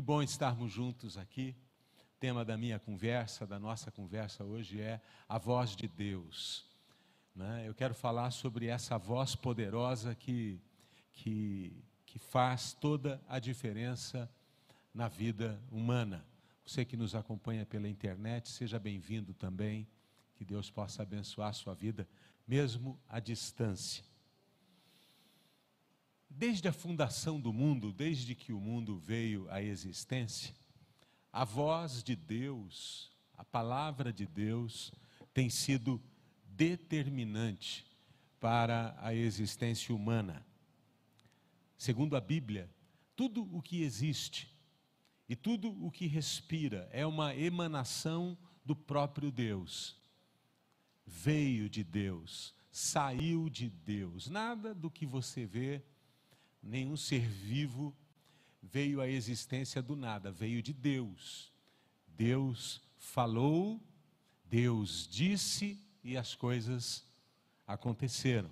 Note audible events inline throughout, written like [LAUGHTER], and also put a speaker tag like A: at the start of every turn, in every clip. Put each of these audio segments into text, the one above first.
A: Que bom estarmos juntos aqui. O tema da minha conversa, da nossa conversa hoje é a voz de Deus. Né? Eu quero falar sobre essa voz poderosa que, que, que faz toda a diferença na vida humana. Você que nos acompanha pela internet, seja bem-vindo também. Que Deus possa abençoar a sua vida, mesmo à distância. Desde a fundação do mundo, desde que o mundo veio à existência, a voz de Deus, a palavra de Deus, tem sido determinante para a existência humana. Segundo a Bíblia, tudo o que existe e tudo o que respira é uma emanação do próprio Deus. Veio de Deus, saiu de Deus. Nada do que você vê nenhum ser vivo veio à existência do nada, veio de Deus. Deus falou, Deus disse e as coisas aconteceram.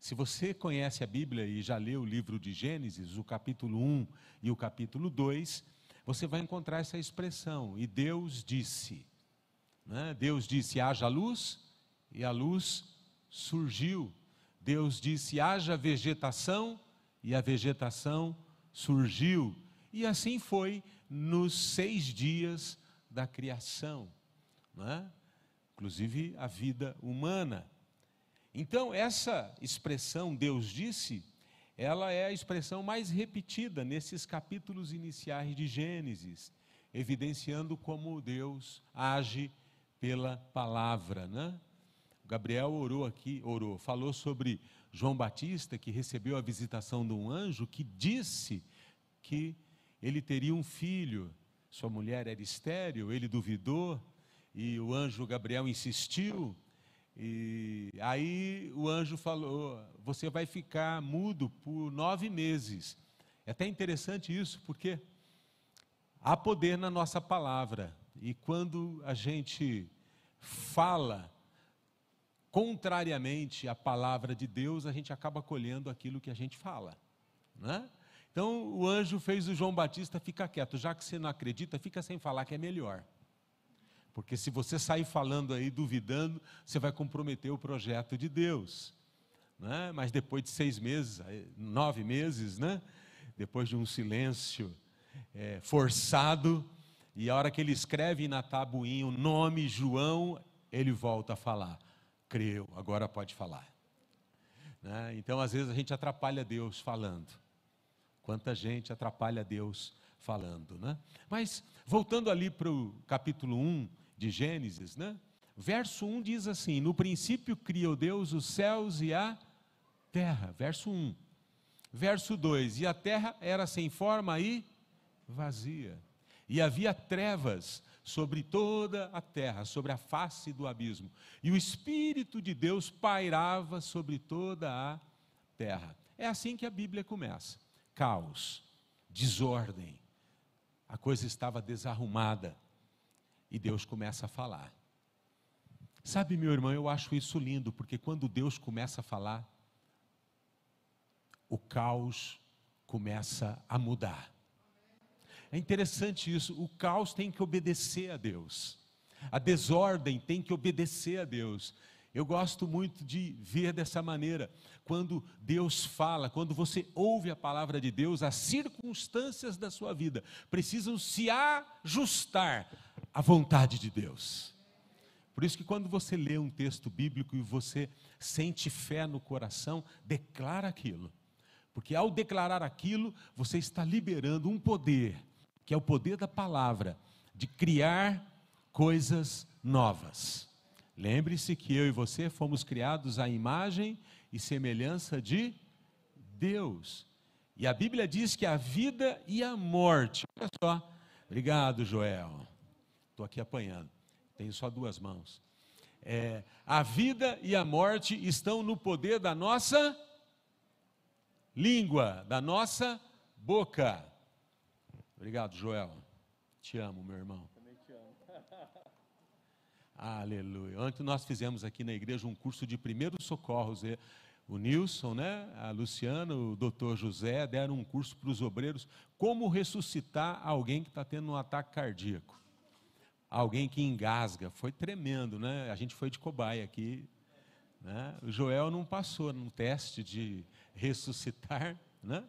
A: Se você conhece a Bíblia e já leu o livro de Gênesis, o capítulo 1 e o capítulo 2, você vai encontrar essa expressão, e Deus disse. Né? Deus disse: haja luz, e a luz surgiu. Deus disse: haja vegetação, e a vegetação surgiu. E assim foi nos seis dias da criação, é? inclusive a vida humana. Então, essa expressão, Deus disse, ela é a expressão mais repetida nesses capítulos iniciais de Gênesis, evidenciando como Deus age pela palavra. Né? Gabriel orou aqui, orou, falou sobre João Batista, que recebeu a visitação de um anjo que disse que ele teria um filho. Sua mulher era estéril, ele duvidou e o anjo Gabriel insistiu. E aí o anjo falou: Você vai ficar mudo por nove meses. É até interessante isso, porque há poder na nossa palavra. E quando a gente fala contrariamente à palavra de Deus, a gente acaba colhendo aquilo que a gente fala. Né? Então o anjo fez o João Batista ficar quieto, já que você não acredita, fica sem falar que é melhor. Porque se você sair falando aí, duvidando, você vai comprometer o projeto de Deus. Né? Mas depois de seis meses, nove meses, né? depois de um silêncio é, forçado, e a hora que ele escreve na tabuinha o nome João, ele volta a falar creu, agora pode falar. Né? Então, às vezes, a gente atrapalha Deus falando. Quanta gente atrapalha Deus falando. Né? Mas, voltando ali para o capítulo 1 de Gênesis, né? verso 1 diz assim: No princípio criou Deus os céus e a terra. Verso 1. Verso 2: E a terra era sem forma e vazia, e havia trevas sobre toda a terra, sobre a face do abismo. E o Espírito de Deus pairava sobre toda a terra. É assim que a Bíblia começa: caos, desordem. A coisa estava desarrumada. E Deus começa a falar. Sabe, meu irmão, eu acho isso lindo, porque quando Deus começa a falar, o caos começa a mudar. É interessante isso, o caos tem que obedecer a Deus, a desordem tem que obedecer a Deus. Eu gosto muito de ver dessa maneira, quando Deus fala, quando você ouve a palavra de Deus, as circunstâncias da sua vida precisam se ajustar à vontade de Deus. Por isso que quando você lê um texto bíblico e você sente fé no coração, declara aquilo. Porque ao declarar aquilo, você está liberando um poder que é o poder da palavra, de criar coisas novas. Lembre-se que eu e você fomos criados à imagem e semelhança de Deus. E a Bíblia diz que a vida e a morte. Olha só. Obrigado, Joel. Estou aqui apanhando. Tenho só duas mãos. É, a vida e a morte estão no poder da nossa língua, da nossa boca. Obrigado, Joel. Te amo, meu irmão. Também te amo. [LAUGHS] Aleluia. Ontem nós fizemos aqui na igreja um curso de primeiros socorros. o Nilson, né, a Luciana, o doutor José deram um curso para os obreiros como ressuscitar alguém que está tendo um ataque cardíaco. Alguém que engasga. Foi tremendo, né? A gente foi de cobaia aqui. Né? O Joel não passou no teste de [LAUGHS] ressuscitar, né?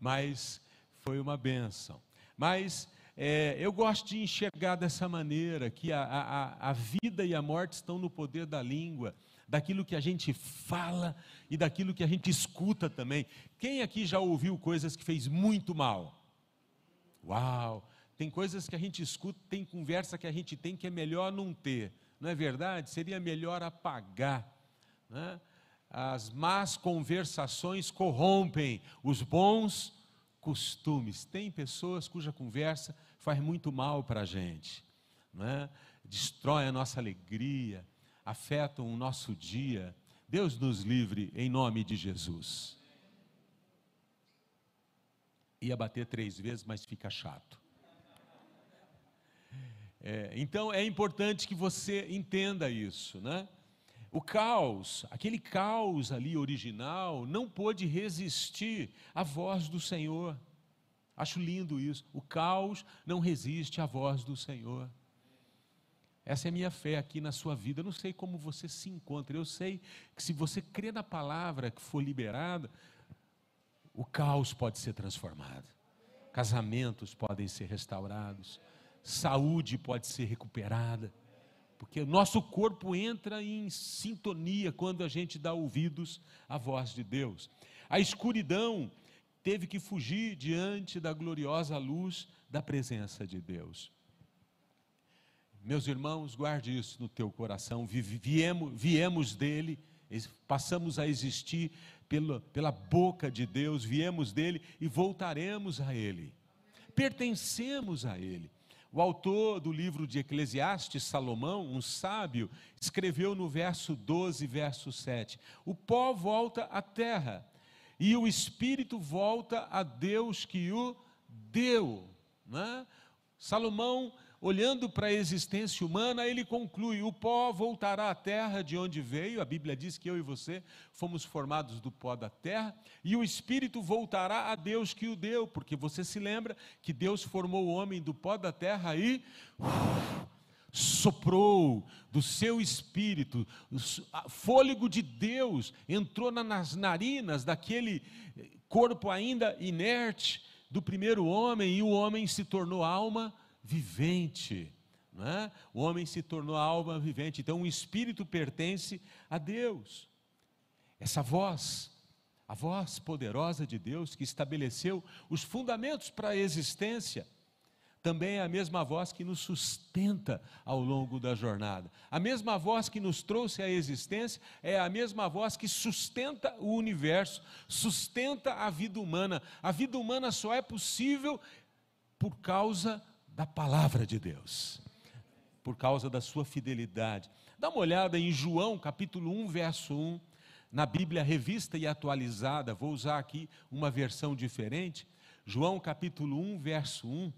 A: mas foi uma benção. Mas é, eu gosto de enxergar dessa maneira, que a, a, a vida e a morte estão no poder da língua daquilo que a gente fala e daquilo que a gente escuta também. Quem aqui já ouviu coisas que fez muito mal? Uau! Tem coisas que a gente escuta, tem conversa que a gente tem que é melhor não ter, não é verdade? Seria melhor apagar. Né? As más conversações corrompem os bons costumes. Tem pessoas cuja conversa faz muito mal para a gente, é? destrói a nossa alegria, afetam o nosso dia. Deus nos livre em nome de Jesus. Ia bater três vezes, mas fica chato. É, então é importante que você entenda isso, né? O caos, aquele caos ali original, não pôde resistir à voz do Senhor. Acho lindo isso. O caos não resiste à voz do Senhor. Essa é a minha fé aqui na sua vida. Eu não sei como você se encontra. Eu sei que se você crê na palavra que for liberada, o caos pode ser transformado. Casamentos podem ser restaurados. Saúde pode ser recuperada. Porque nosso corpo entra em sintonia quando a gente dá ouvidos à voz de Deus. A escuridão teve que fugir diante da gloriosa luz da presença de Deus. Meus irmãos, guarde isso no teu coração. Viemos, viemos dele, passamos a existir pela, pela boca de Deus, viemos dele e voltaremos a ele. Pertencemos a ele. O autor do livro de Eclesiastes, Salomão, um sábio, escreveu no verso 12, verso 7: O pó volta à terra, e o espírito volta a Deus que o deu. Né? Salomão olhando para a existência humana, ele conclui: o pó voltará à terra de onde veio. A Bíblia diz que eu e você fomos formados do pó da terra, e o espírito voltará a Deus que o deu, porque você se lembra que Deus formou o homem do pó da terra e uf, soprou do seu espírito, fôlego de Deus entrou nas narinas daquele corpo ainda inerte do primeiro homem, e o homem se tornou alma vivente. É? O homem se tornou alma vivente, então o espírito pertence a Deus. Essa voz, a voz poderosa de Deus que estabeleceu os fundamentos para a existência, também é a mesma voz que nos sustenta ao longo da jornada. A mesma voz que nos trouxe à existência é a mesma voz que sustenta o universo, sustenta a vida humana. A vida humana só é possível por causa da palavra de Deus, por causa da sua fidelidade. Dá uma olhada em João capítulo 1, verso 1, na Bíblia revista e atualizada, vou usar aqui uma versão diferente. João capítulo 1, verso 1,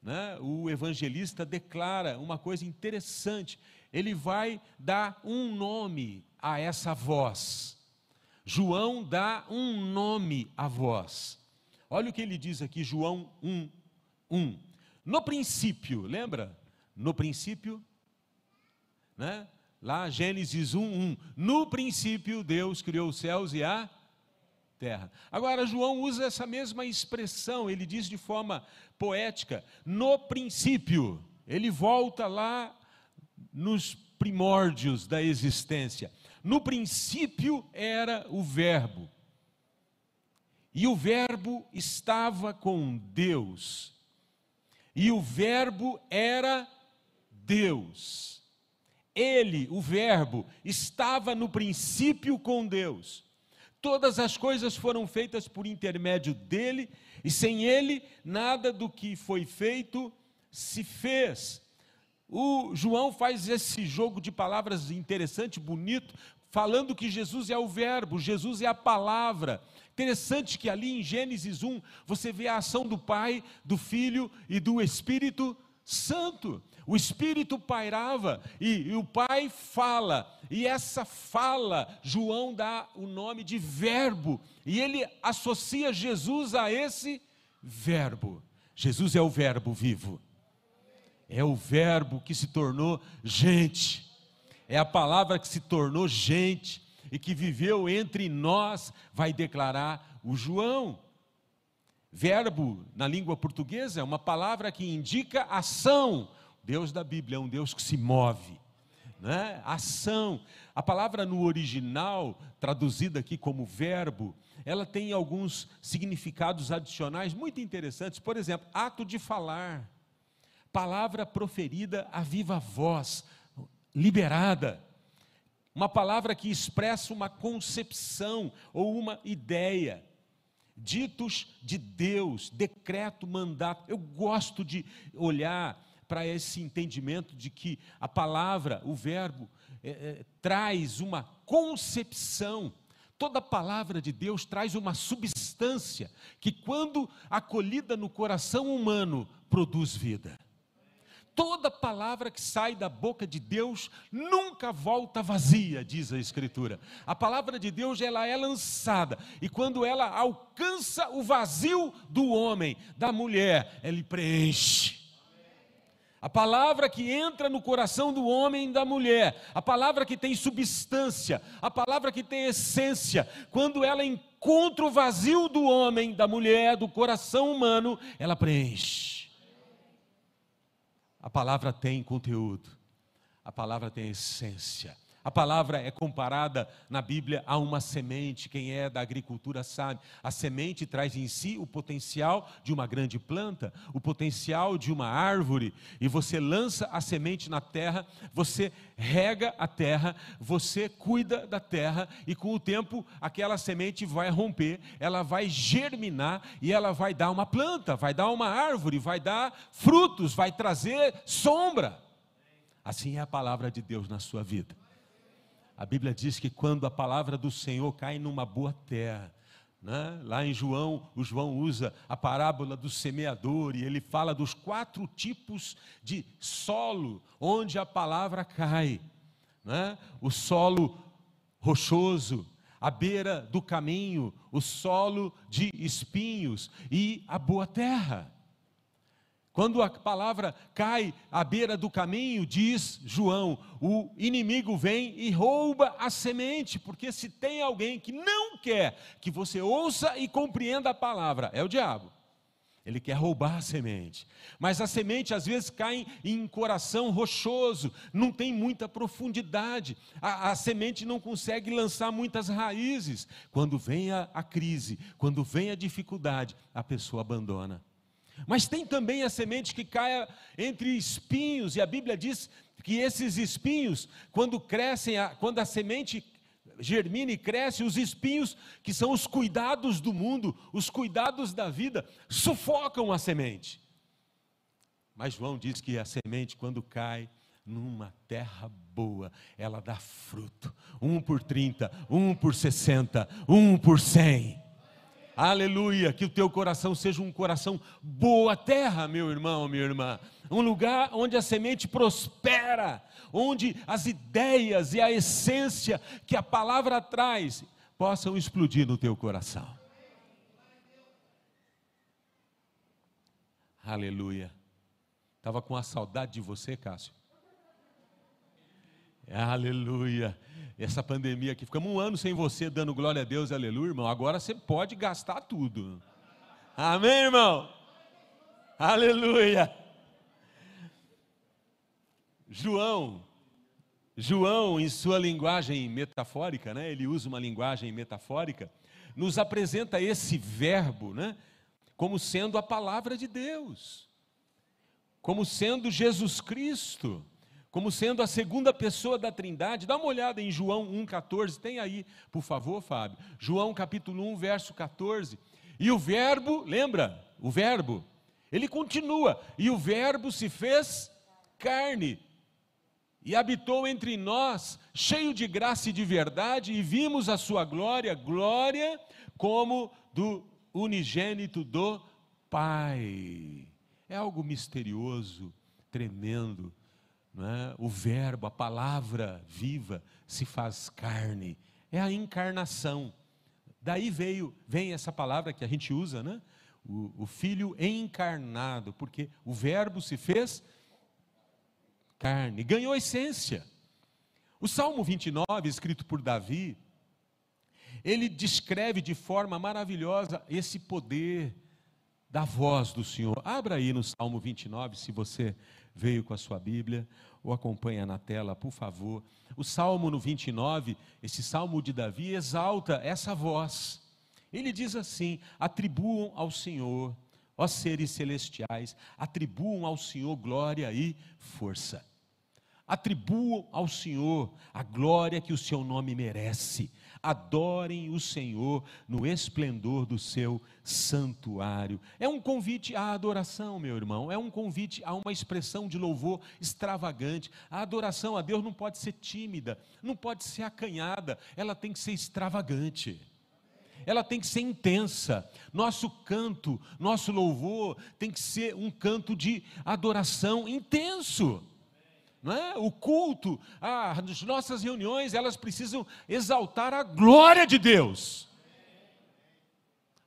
A: né, o evangelista declara uma coisa interessante. Ele vai dar um nome a essa voz. João dá um nome à voz. Olha o que ele diz aqui, João 1, 1. No princípio, lembra? No princípio, né? Lá Gênesis 1, 1. No princípio Deus criou os céus e a terra. Agora João usa essa mesma expressão, ele diz de forma poética, no princípio. Ele volta lá nos primórdios da existência. No princípio era o Verbo. E o Verbo estava com Deus e o Verbo era Deus. Ele, o Verbo, estava no princípio com Deus. Todas as coisas foram feitas por intermédio dele, e sem ele, nada do que foi feito se fez. O João faz esse jogo de palavras interessante, bonito, falando que Jesus é o Verbo, Jesus é a palavra. Interessante que ali em Gênesis 1 você vê a ação do Pai, do Filho e do Espírito Santo. O Espírito pairava e, e, o Pai fala, e essa fala, João dá o nome de Verbo, e ele associa Jesus a esse Verbo. Jesus é o Verbo vivo, é o Verbo que se tornou gente, é a palavra que se tornou gente e que viveu entre nós, vai declarar o João. Verbo, na língua portuguesa, é uma palavra que indica ação. Deus da Bíblia é um Deus que se move. Né? Ação. A palavra no original, traduzida aqui como verbo, ela tem alguns significados adicionais muito interessantes. Por exemplo, ato de falar, palavra proferida a viva voz, liberada. Uma palavra que expressa uma concepção ou uma ideia ditos de Deus, decreto, mandato. Eu gosto de olhar para esse entendimento de que a palavra, o verbo, é, é, traz uma concepção. Toda palavra de Deus traz uma substância que, quando acolhida no coração humano, produz vida toda palavra que sai da boca de Deus nunca volta vazia, diz a Escritura. A palavra de Deus ela é lançada e quando ela alcança o vazio do homem, da mulher, ela preenche. A palavra que entra no coração do homem e da mulher, a palavra que tem substância, a palavra que tem essência, quando ela encontra o vazio do homem, da mulher, do coração humano, ela preenche. A palavra tem conteúdo, a palavra tem essência. A palavra é comparada na Bíblia a uma semente. Quem é da agricultura sabe. A semente traz em si o potencial de uma grande planta, o potencial de uma árvore. E você lança a semente na terra, você rega a terra, você cuida da terra, e com o tempo aquela semente vai romper, ela vai germinar e ela vai dar uma planta, vai dar uma árvore, vai dar frutos, vai trazer sombra. Assim é a palavra de Deus na sua vida. A Bíblia diz que quando a palavra do Senhor cai numa boa terra, né? lá em João, o João usa a parábola do semeador e ele fala dos quatro tipos de solo onde a palavra cai: né? o solo rochoso, a beira do caminho, o solo de espinhos e a boa terra. Quando a palavra cai à beira do caminho, diz João, o inimigo vem e rouba a semente, porque se tem alguém que não quer que você ouça e compreenda a palavra, é o diabo. Ele quer roubar a semente. Mas a semente às vezes cai em coração rochoso, não tem muita profundidade. A, a semente não consegue lançar muitas raízes. Quando vem a, a crise, quando vem a dificuldade, a pessoa abandona. Mas tem também a semente que cai entre espinhos, e a Bíblia diz que esses espinhos, quando crescem, quando a semente germina e cresce, os espinhos, que são os cuidados do mundo, os cuidados da vida, sufocam a semente. Mas João diz que a semente, quando cai numa terra boa, ela dá fruto. Um por 30, um por 60, um por 100. Aleluia, que o teu coração seja um coração boa terra, meu irmão, minha irmã. Um lugar onde a semente prospera, onde as ideias e a essência que a palavra traz possam explodir no teu coração. Aleluia. Estava com a saudade de você, Cássio. Aleluia essa pandemia aqui. Ficamos um ano sem você dando glória a Deus, aleluia, irmão. Agora você pode gastar tudo. Amém, irmão? Aleluia. João, João, em sua linguagem metafórica, né? Ele usa uma linguagem metafórica, nos apresenta esse verbo, né? Como sendo a palavra de Deus, como sendo Jesus Cristo como sendo a segunda pessoa da Trindade. Dá uma olhada em João 1,14, tem aí, por favor, Fábio. João capítulo 1, verso 14. E o Verbo, lembra? O Verbo, ele continua. E o Verbo se fez carne e habitou entre nós, cheio de graça e de verdade, e vimos a sua glória, glória como do unigênito do Pai. É algo misterioso tremendo. É? O Verbo, a palavra viva, se faz carne. É a encarnação. Daí veio, vem essa palavra que a gente usa, né? O, o Filho encarnado, porque o Verbo se fez carne, ganhou essência. O Salmo 29, escrito por Davi, ele descreve de forma maravilhosa esse poder da voz do Senhor. Abra aí no Salmo 29, se você veio com a sua Bíblia, ou acompanha na tela, por favor. O Salmo no 29, esse Salmo de Davi, exalta essa voz. Ele diz assim: atribuam ao Senhor, ó seres celestiais, atribuam ao Senhor glória e força. Atribuam ao Senhor a glória que o seu nome merece. Adorem o Senhor no esplendor do seu santuário. É um convite à adoração, meu irmão. É um convite a uma expressão de louvor extravagante. A adoração a Deus não pode ser tímida, não pode ser acanhada, ela tem que ser extravagante ela tem que ser intensa. Nosso canto, nosso louvor tem que ser um canto de adoração intenso. Não é? O culto, as nossas reuniões, elas precisam exaltar a glória de Deus.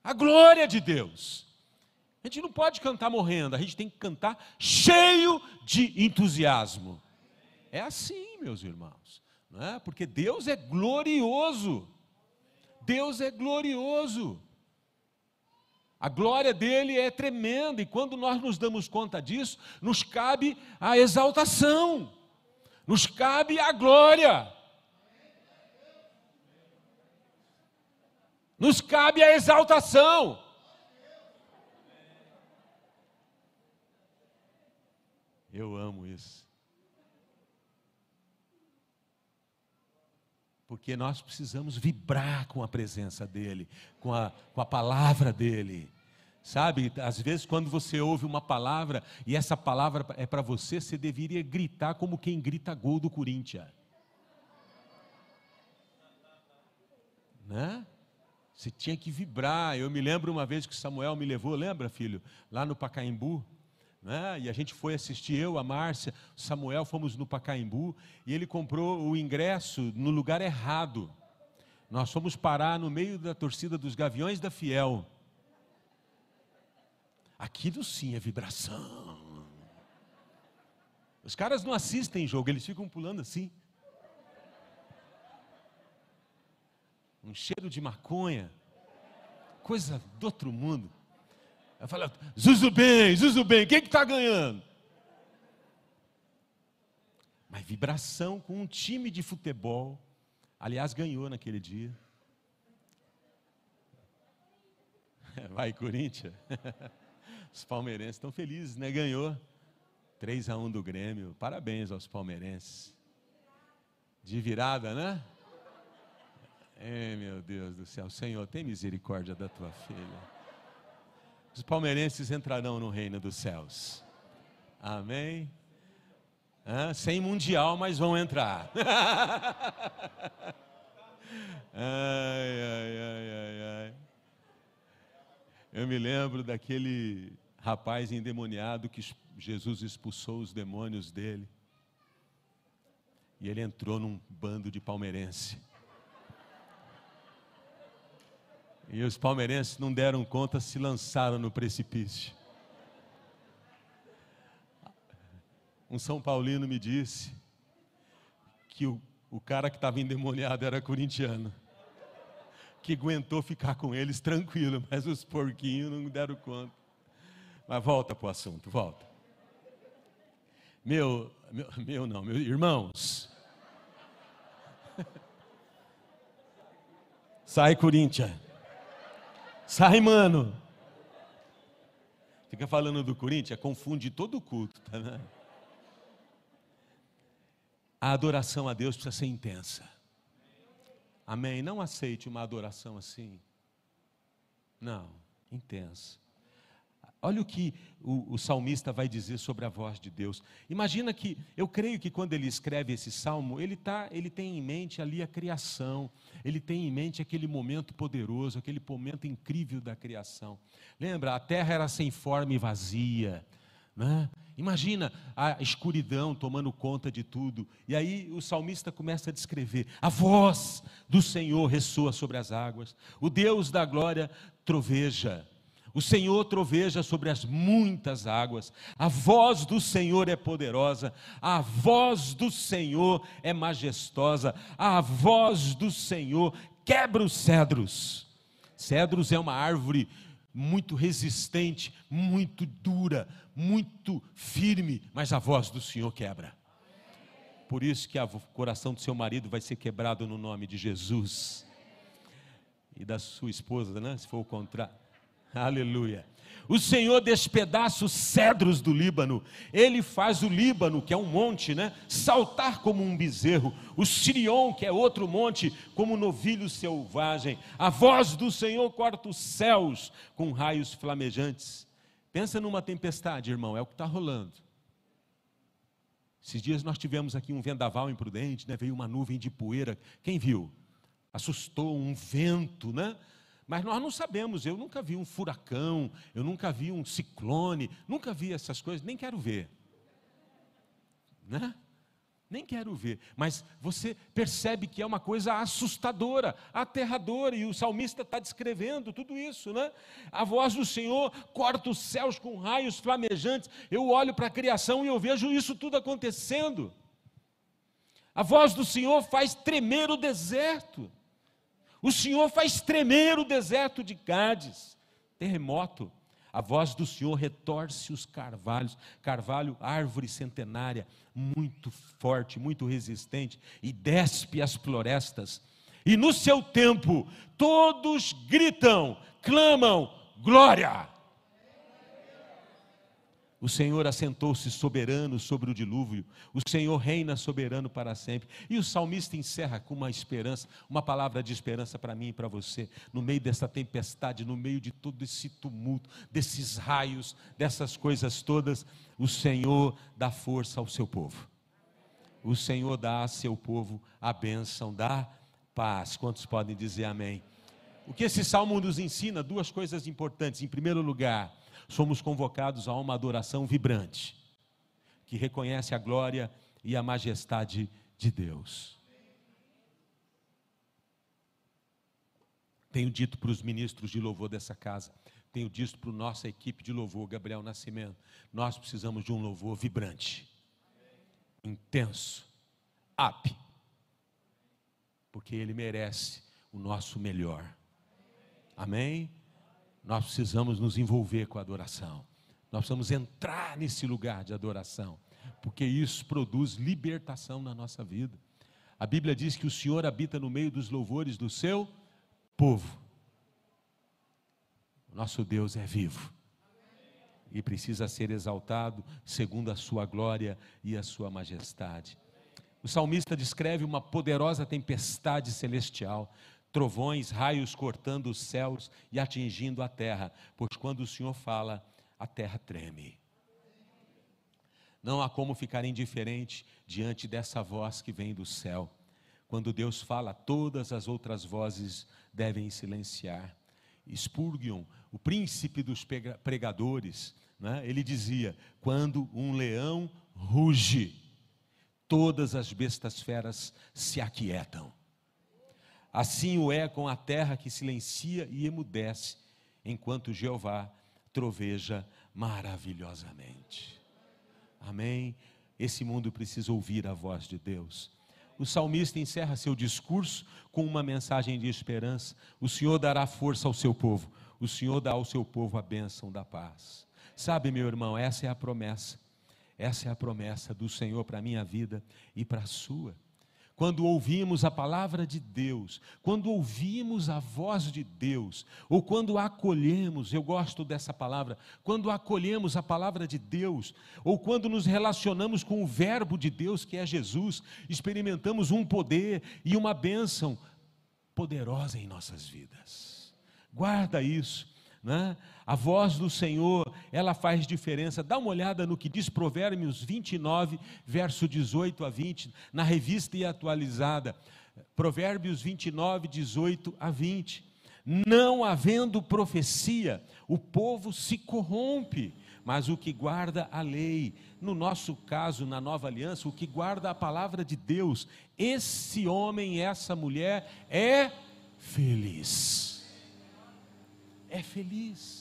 A: A glória de Deus. A gente não pode cantar morrendo, a gente tem que cantar cheio de entusiasmo. É assim, meus irmãos, não é? porque Deus é glorioso. Deus é glorioso. A glória dele é tremenda, e quando nós nos damos conta disso, nos cabe a exaltação, nos cabe a glória, nos cabe a exaltação. Eu amo isso. Porque nós precisamos vibrar com a presença dEle, com a, com a palavra dEle. Sabe, às vezes quando você ouve uma palavra e essa palavra é para você, você deveria gritar como quem grita gol do Corinthians. Né? Você tinha que vibrar. Eu me lembro uma vez que Samuel me levou, lembra, filho? Lá no Pacaembu né? e a gente foi assistir, eu, a Márcia, Samuel, fomos no Pacaembu, e ele comprou o ingresso no lugar errado. Nós fomos parar no meio da torcida dos Gaviões da Fiel. Aquilo sim é vibração. Os caras não assistem jogo, eles ficam pulando assim. Um cheiro de maconha, coisa do outro mundo. Eu falo, Zuzu bem, Zuzu bem, quem que está ganhando? Mas vibração com um time de futebol. Aliás, ganhou naquele dia. [LAUGHS] Vai, Corinthians. [LAUGHS] Os palmeirenses estão felizes, né? Ganhou. 3 a 1 do Grêmio. Parabéns aos palmeirenses. De virada, né? Ei, meu Deus do céu. Senhor, tem misericórdia da tua filha os palmeirenses entrarão no reino dos céus. Amém? Sem mundial, mas vão entrar. [LAUGHS] ai, ai, ai. Eu me lembro daquele rapaz endemoniado que Jesus expulsou os demônios dele. E ele entrou num bando de palmeirense. E os palmeirenses não deram conta, se lançaram no precipício. Um São Paulino me disse que o, o cara que estava endemoniado era corintiano, que aguentou ficar com eles tranquilo, [LAUGHS] mas os porquinhos não deram conta. Mas volta para o assunto, volta. Meu, meu, meu não, meus irmãos. [LAUGHS] Sai, Corinthians. Sai, mano. Fica falando do Corinthians, confunde todo o culto, tá vendo? A adoração a Deus precisa ser intensa. Amém? Não aceite uma adoração assim. Não, intensa. Olha o que o, o, salmista vai dizer sobre a voz de Deus. Imagina que, eu creio que quando ele escreve esse salmo, ele, tá, ele tem em mente ali a criação, ele tem em mente aquele momento poderoso, aquele momento incrível da criação. Lembra, a terra era sem forma e vazia, né? Imagina a escuridão tomando conta de tudo. E aí o salmista começa a descrever: a voz do Senhor ressoa sobre as águas, o Deus da glória troveja. O Senhor troveja sobre as muitas águas, a voz do Senhor é poderosa, a voz do Senhor é majestosa, a voz do Senhor quebra os cedros. Cedros é uma árvore muito resistente, muito dura, muito firme, mas a voz do Senhor quebra. Por isso que o coração do seu marido vai ser quebrado no nome de Jesus. E da sua esposa, né? Se for o contrário. [LAUGHS] Aleluia. O Senhor despedaça os cedros do Líbano. Ele faz o Líbano, que é um monte, né, saltar como um bezerro. O Sirion, que é outro monte, como um novilho selvagem. A voz do Senhor corta os céus com raios flamejantes. Pensa numa tempestade, irmão, é o que está rolando. Esses dias nós tivemos aqui um vendaval imprudente, né? veio uma nuvem de poeira. Quem viu? Assustou um vento, né? Mas nós não sabemos, eu nunca vi um furacão, eu nunca vi um ciclone, nunca vi essas coisas, nem quero ver. Né? Nem quero ver. Mas você percebe que é uma coisa assustadora, aterradora, e o salmista está descrevendo tudo isso, né? A voz do Senhor corta os céus com raios flamejantes. Eu olho para a criação e eu vejo isso tudo acontecendo. A voz do Senhor faz tremer o deserto. O Senhor faz tremer o deserto de Cádiz. Terremoto. A voz do Senhor retorce os carvalhos. Carvalho, árvore centenária, muito forte, muito resistente, e despe as florestas. E no seu tempo, todos gritam, clamam: glória! O Senhor assentou-se soberano sobre o dilúvio, o Senhor reina soberano para sempre. E o salmista encerra com uma esperança, uma palavra de esperança para mim e para você, no meio dessa tempestade, no meio de todo esse tumulto, desses raios, dessas coisas todas, o Senhor dá força ao seu povo. O Senhor dá a seu povo a bênção da paz. Quantos podem dizer amém? O que esse salmo nos ensina? Duas coisas importantes. Em primeiro lugar, somos convocados a uma adoração vibrante, que reconhece a glória e a majestade de Deus. Tenho dito para os ministros de louvor dessa casa, tenho dito para a nossa equipe de louvor, Gabriel Nascimento, nós precisamos de um louvor vibrante, intenso, up, porque ele merece o nosso melhor. Amém? Nós precisamos nos envolver com a adoração. Nós precisamos entrar nesse lugar de adoração, porque isso produz libertação na nossa vida. A Bíblia diz que o Senhor habita no meio dos louvores do seu povo. Nosso Deus é vivo e precisa ser exaltado segundo a sua glória e a sua majestade. O salmista descreve uma poderosa tempestade celestial trovões, raios cortando os céus e atingindo a terra, pois quando o Senhor fala, a terra treme. Não há como ficar indiferente diante dessa voz que vem do céu. Quando Deus fala, todas as outras vozes devem silenciar. Spurgeon, o príncipe dos pregadores, né, ele dizia: quando um leão ruge, todas as bestas feras se aquietam. Assim o é com a terra que silencia e emudece, enquanto Jeová troveja maravilhosamente. Amém? Esse mundo precisa ouvir a voz de Deus. O salmista encerra seu discurso com uma mensagem de esperança: O Senhor dará força ao seu povo, o Senhor dá ao seu povo a bênção da paz. Sabe, meu irmão, essa é a promessa. Essa é a promessa do Senhor para a minha vida e para a sua quando ouvimos a palavra de Deus, quando ouvimos a voz de Deus, ou quando acolhemos, eu gosto dessa palavra, quando acolhemos a palavra de Deus, ou quando nos relacionamos com o Verbo de Deus, que é Jesus, experimentamos um poder e uma bênção poderosa em nossas vidas. Guarda isso. Né? A voz do Senhor, ela faz diferença. Dá uma olhada no que diz Provérbios 29, verso 18 a 20, na revista e atualizada. Provérbios 29, 18 a 20. Não havendo profecia, o povo se corrompe, mas o que guarda a lei. No nosso caso, na nova aliança, o que guarda a palavra de Deus. Esse homem, essa mulher é feliz. É feliz.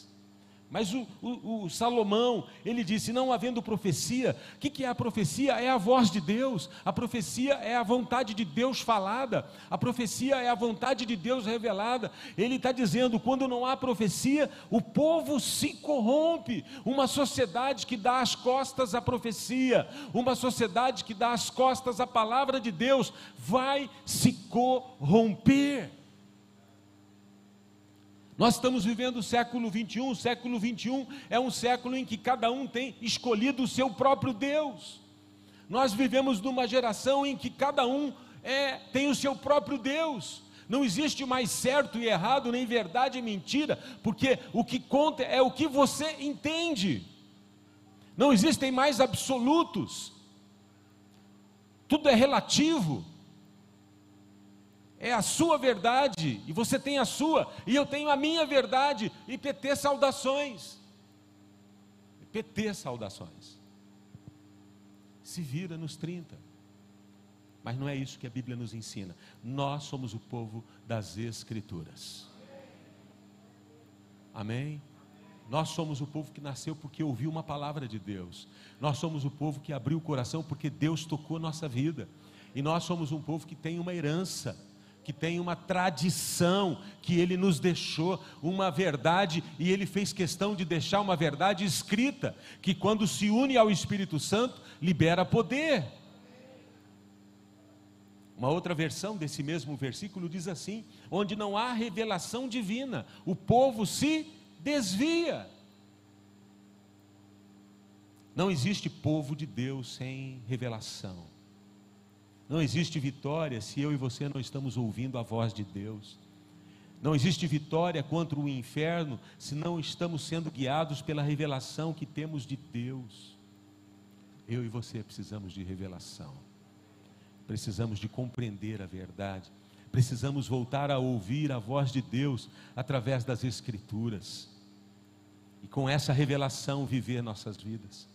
A: Mas o, o, o, Salomão, ele disse: não havendo profecia, o que, que é a profecia? É a voz de Deus, a profecia é a vontade de Deus falada, a profecia é a vontade de Deus revelada. Ele está dizendo: quando não há profecia, o povo se corrompe. Uma sociedade que dá as costas à profecia, uma sociedade que dá as costas à palavra de Deus, vai se corromper. Nós estamos vivendo o século 21, o século 21 é um século em que cada um tem escolhido o seu próprio Deus. Nós vivemos numa geração em que cada um é, tem o seu próprio Deus. Não existe mais certo e errado, nem verdade e mentira, porque o que conta é o que você entende. Não existem mais absolutos. Tudo é relativo é a sua verdade, e você tem a sua, e eu tenho a minha verdade, e PT saudações. PT saudações. Se vira nos 30. Mas não é isso que a Bíblia nos ensina. Nós somos o povo das Escrituras. Amém? Nós somos o povo que nasceu porque ouviu uma palavra de Deus. Nós somos o povo que abriu o coração porque Deus tocou nossa vida. E nós somos um povo que tem uma herança que tem uma tradição que ele nos deixou, uma verdade, e ele fez questão de deixar uma verdade escrita, que quando se une ao Espírito Santo, libera poder. Uma outra versão desse mesmo versículo diz assim: onde não há revelação divina, o povo se desvia. Não existe povo de Deus sem revelação. Não existe vitória se eu e você não estamos ouvindo a voz de Deus. Não existe vitória contra o inferno se não estamos sendo guiados pela revelação que temos de Deus. Eu e você precisamos de revelação. Precisamos de compreender a verdade. Precisamos voltar a ouvir a voz de Deus através das Escrituras. E com essa revelação viver nossas vidas.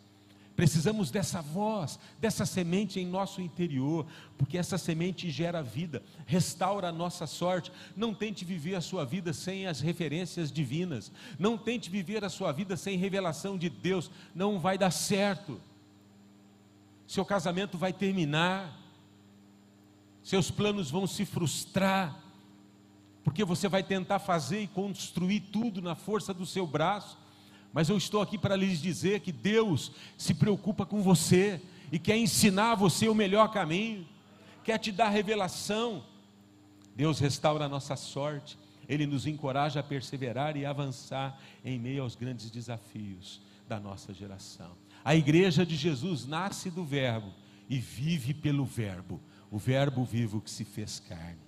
A: Precisamos dessa voz, dessa semente em nosso interior, porque essa semente gera vida, restaura a nossa sorte. Não tente viver a sua vida sem as referências divinas, não tente viver a sua vida sem revelação de Deus, não vai dar certo. Seu casamento vai terminar, seus planos vão se frustrar, porque você vai tentar fazer e construir tudo na força do seu braço mas eu estou aqui para lhes dizer que Deus se preocupa com você e quer ensinar a você o melhor caminho, quer te dar revelação. Deus restaura a nossa sorte, Ele nos encoraja a perseverar e avançar em meio aos grandes desafios da nossa geração. A igreja de Jesus nasce do Verbo e vive pelo Verbo, o Verbo vivo que se fez carne.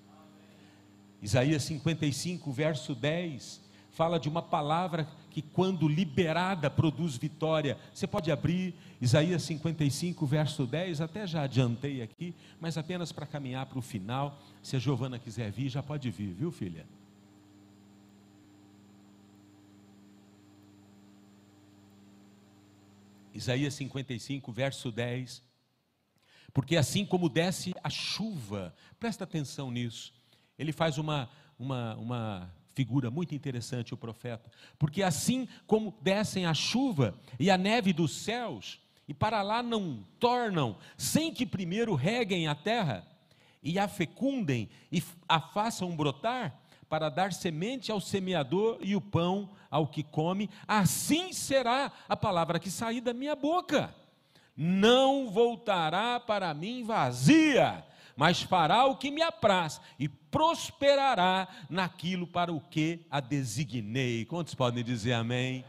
A: Isaías 55, verso 10, fala de uma palavra que, quando liberada, produz vitória. Você pode abrir Isaías 55, verso 10, até já adiantei aqui, mas apenas para caminhar para o final. Se a Giovana quiser vir, já pode vir, viu, filha? Isaías 55, verso 10. Porque assim como desce a chuva, presta atenção nisso, ele faz uma, uma, uma figura muito interessante o profeta, porque assim como descem a chuva e a neve dos céus, e para lá não tornam, sem que primeiro reguem a terra, e a fecundem e a façam brotar, para dar semente ao semeador e o pão ao que come, assim será a palavra que sair da minha boca. Não voltará para mim vazia, mas fará o que me apraz e prosperará naquilo para o que a designei. Quantos podem dizer amém?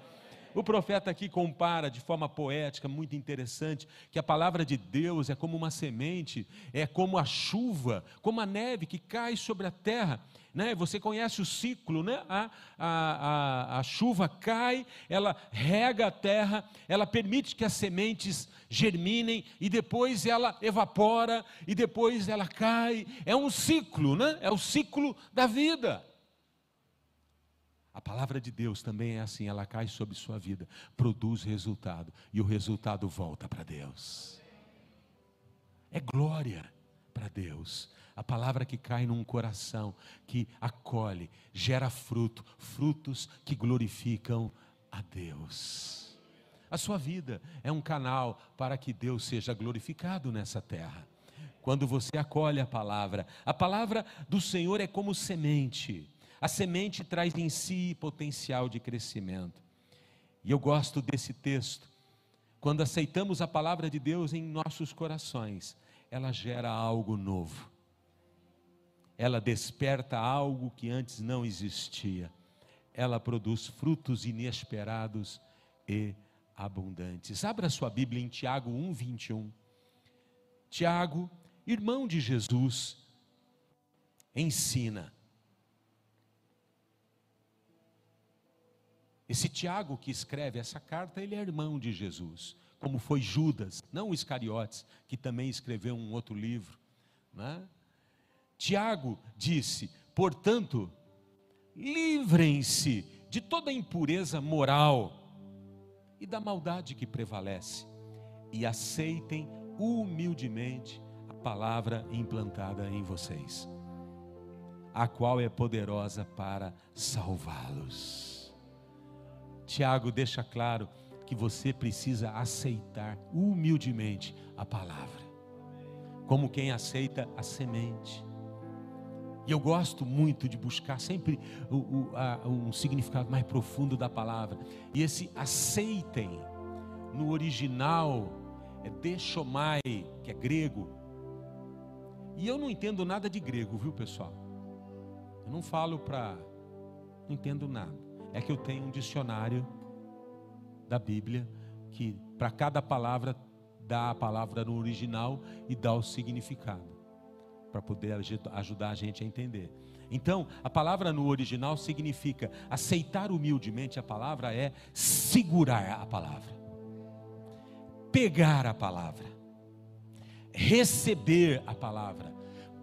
A: O profeta aqui compara de forma poética, muito interessante, que a palavra de Deus é como uma semente, é como a chuva, como a neve que cai sobre a terra. Né? Você conhece o ciclo, né? A, a, a, a chuva cai, ela rega a terra, ela permite que as sementes germinem e depois ela evapora e depois ela cai. É um ciclo, né? É o ciclo da vida. A palavra de Deus também é assim, ela cai sobre sua vida, produz resultado, e o resultado volta para Deus. É glória para Deus. A palavra que cai num coração, que acolhe, gera fruto, frutos que glorificam a Deus. A sua vida é um canal para que Deus seja glorificado nessa terra. Quando você acolhe a palavra, a palavra do Senhor é como semente. A semente traz em si potencial de crescimento. E eu gosto desse texto. Quando aceitamos a palavra de Deus em nossos corações, ela gera algo novo. Ela desperta algo que antes não existia. Ela produz frutos inesperados e abundantes. Abra sua Bíblia em Tiago 1, 21. Tiago, irmão de Jesus, ensina. Esse Tiago que escreve essa carta, ele é irmão de Jesus, como foi Judas, não Iscariotes, que também escreveu um outro livro. Né? Tiago disse: portanto, livrem-se de toda impureza moral e da maldade que prevalece, e aceitem humildemente a palavra implantada em vocês, a qual é poderosa para salvá-los. Tiago deixa claro que você precisa aceitar humildemente a palavra, como quem aceita a semente. E eu gosto muito de buscar sempre o, o, a, um significado mais profundo da palavra. E esse aceitem, no original, é deixomai, que é grego. E eu não entendo nada de grego, viu pessoal? Eu não falo para. Não entendo nada. É que eu tenho um dicionário da Bíblia que, para cada palavra, dá a palavra no original e dá o significado para poder ajudar a gente a entender. Então, a palavra no original significa aceitar humildemente a palavra é segurar a palavra, pegar a palavra, receber a palavra,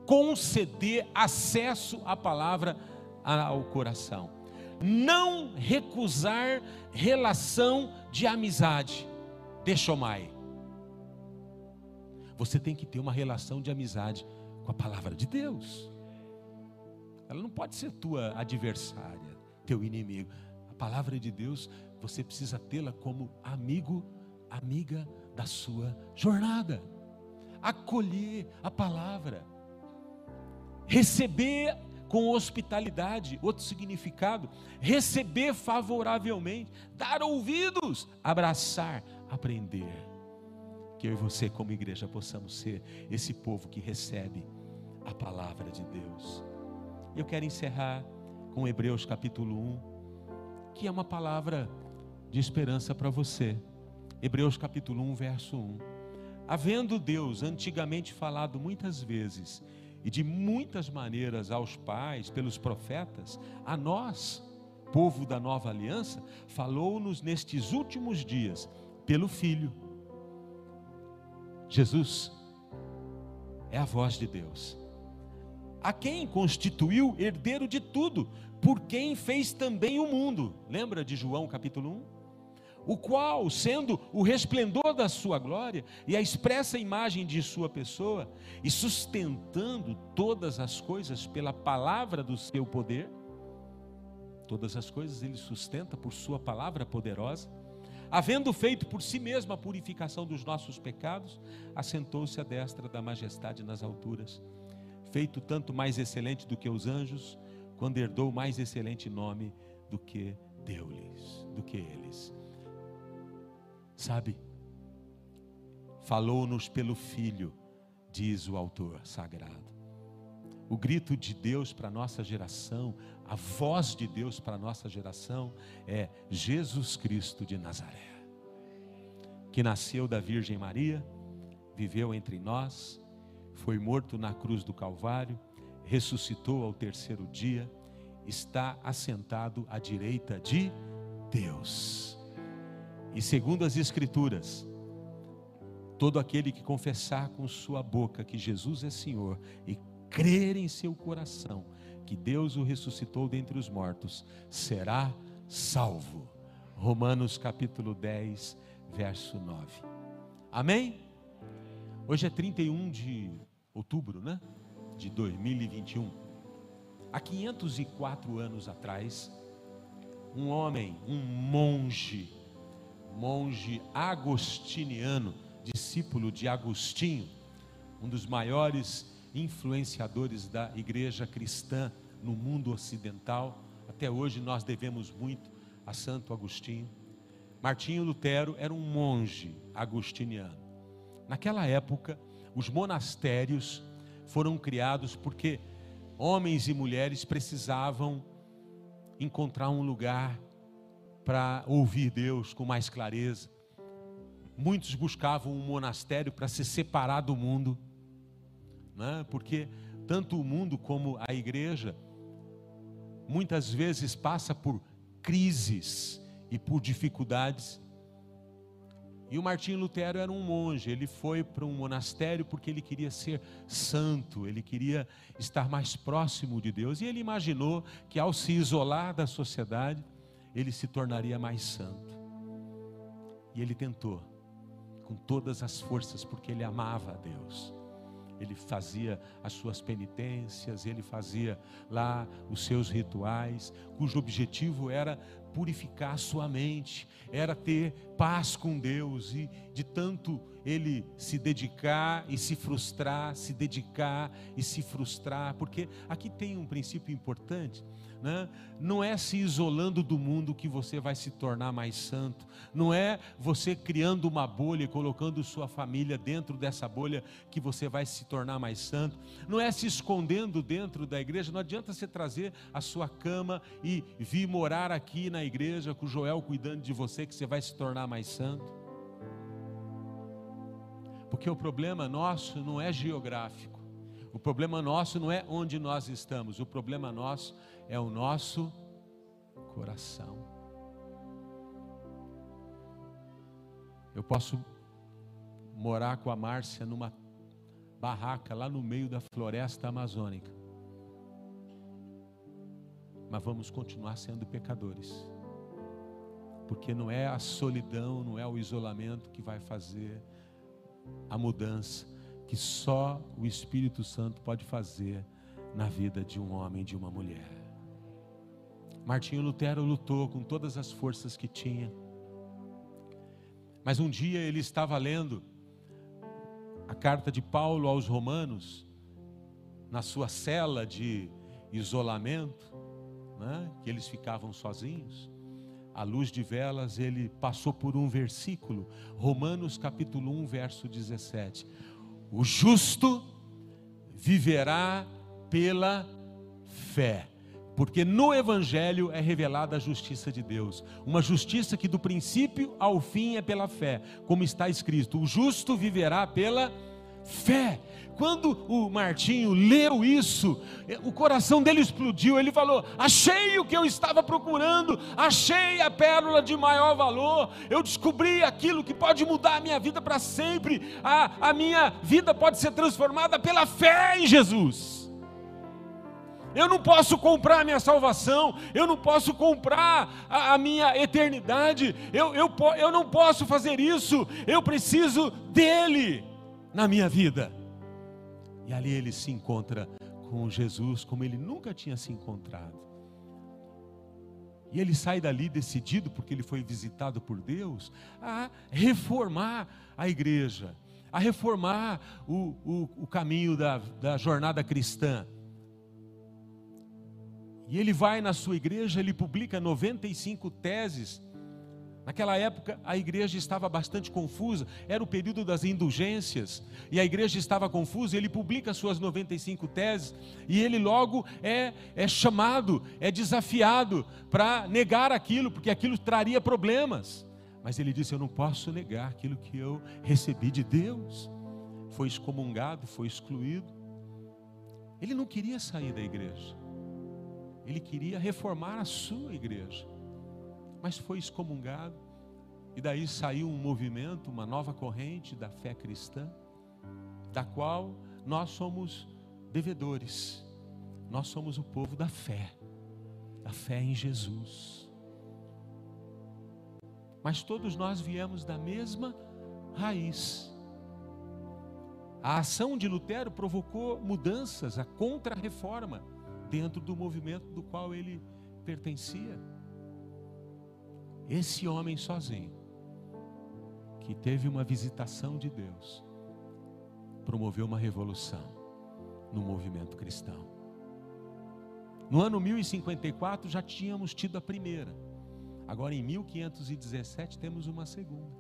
A: conceder acesso à palavra ao coração, não recusar relação de amizade. Deixomai. Você tem que ter uma relação de amizade com a palavra de Deus. Ela não pode ser tua adversária, teu inimigo. A palavra de Deus, você precisa tê-la como amigo, amiga da sua jornada. Acolher a palavra, receber com hospitalidade, outro significado, receber favoravelmente, dar ouvidos, abraçar, aprender que eu e você, como igreja, possamos ser esse povo que recebe a palavra de Deus. Eu quero encerrar com Hebreus capítulo 1, que é uma palavra de esperança para você. Hebreus capítulo 1, verso 1. Havendo Deus antigamente falado muitas vezes e de muitas maneiras aos pais, pelos profetas, a nós, povo da nova aliança, falou-nos nestes últimos dias pelo Filho Jesus é a voz de Deus. A quem constituiu herdeiro de tudo, por quem fez também o mundo. Lembra de João capítulo 1? O qual, sendo o resplendor da sua glória e a expressa imagem de sua pessoa, e sustentando todas as coisas pela palavra do seu poder, todas as coisas ele sustenta por sua palavra poderosa havendo feito por si mesmo a purificação dos nossos pecados, assentou-se à destra da majestade nas alturas, feito tanto mais excelente do que os anjos, quando herdou mais excelente nome do que deu-lhes, do que eles. Sabe? Falou-nos pelo Filho, diz o autor sagrado. O grito de Deus para a nossa geração, a voz de Deus para a nossa geração é Jesus Cristo de Nazaré, que nasceu da Virgem Maria, viveu entre nós, foi morto na cruz do Calvário, ressuscitou ao terceiro dia, está assentado à direita de Deus. E segundo as Escrituras, todo aquele que confessar com sua boca que Jesus é Senhor e crer em seu coração que Deus o ressuscitou dentre os mortos, será salvo. Romanos capítulo 10, verso 9. Amém? Hoje é 31 de outubro, né? De 2021. Há 504 anos atrás, um homem, um monge, monge agostiniano, discípulo de Agostinho, um dos maiores influenciadores da igreja cristã no mundo ocidental. Até hoje nós devemos muito a Santo Agostinho. Martinho Lutero era um monge agostiniano. Naquela época, os monastérios foram criados porque homens e mulheres precisavam encontrar um lugar para ouvir Deus com mais clareza. Muitos buscavam um monastério para se separar do mundo, né? porque tanto o mundo como a igreja muitas vezes passa por crises e por dificuldades. E o Martinho Lutero era um monge, ele foi para um monastério porque ele queria ser santo, ele queria estar mais próximo de Deus, e ele imaginou que ao se isolar da sociedade, ele se tornaria mais santo. E ele tentou, com todas as forças, porque ele amava a Deus. Ele fazia as suas penitências, ele fazia lá os seus rituais, cujo objetivo era purificar sua mente, era ter paz com Deus e de tanto ele se dedicar e se frustrar, se dedicar e se frustrar, porque aqui tem um princípio importante. Né? Não é se isolando do mundo que você vai se tornar mais santo, não é você criando uma bolha e colocando sua família dentro dessa bolha que você vai se tornar mais santo, não é se escondendo dentro da igreja, não adianta você trazer a sua cama e vir morar aqui na igreja com o Joel cuidando de você que você vai se tornar mais santo. Porque o problema nosso não é geográfico. O problema nosso não é onde nós estamos. O problema nosso é o nosso coração. Eu posso morar com a Márcia numa barraca lá no meio da floresta amazônica. Mas vamos continuar sendo pecadores. Porque não é a solidão, não é o isolamento que vai fazer a mudança que só o Espírito Santo pode fazer na vida de um homem e de uma mulher. Martinho Lutero lutou com todas as forças que tinha. Mas um dia ele estava lendo a carta de Paulo aos Romanos, na sua cela de isolamento, né, que eles ficavam sozinhos à luz de velas, ele passou por um versículo, Romanos capítulo 1, verso 17. O justo viverá pela fé. Porque no Evangelho é revelada a justiça de Deus, uma justiça que do princípio ao fim é pela fé, como está escrito: o justo viverá pela fé. Quando o Martinho leu isso, o coração dele explodiu. Ele falou: Achei o que eu estava procurando, achei a pérola de maior valor. Eu descobri aquilo que pode mudar a minha vida para sempre. A, a minha vida pode ser transformada pela fé em Jesus. Eu não posso comprar minha salvação, eu não posso comprar a, a minha eternidade, eu, eu, eu não posso fazer isso, eu preciso dEle na minha vida. E ali ele se encontra com Jesus como ele nunca tinha se encontrado. E ele sai dali decidido, porque ele foi visitado por Deus, a reformar a igreja, a reformar o, o, o caminho da, da jornada cristã. E ele vai na sua igreja, ele publica 95 teses Naquela época a igreja estava bastante confusa, era o período das indulgências, e a igreja estava confusa, ele publica suas 95 teses, e ele logo é, é chamado, é desafiado para negar aquilo, porque aquilo traria problemas. Mas ele disse: Eu não posso negar aquilo que eu recebi de Deus. Foi excomungado, foi excluído. Ele não queria sair da igreja, ele queria reformar a sua igreja mas foi excomungado. E daí saiu um movimento, uma nova corrente da fé cristã, da qual nós somos devedores. Nós somos o povo da fé, da fé em Jesus. Mas todos nós viemos da mesma raiz. A ação de Lutero provocou mudanças, a contra-reforma, dentro do movimento do qual ele pertencia. Esse homem sozinho, que teve uma visitação de Deus, promoveu uma revolução no movimento cristão. No ano 1054 já tínhamos tido a primeira. Agora em 1517 temos uma segunda.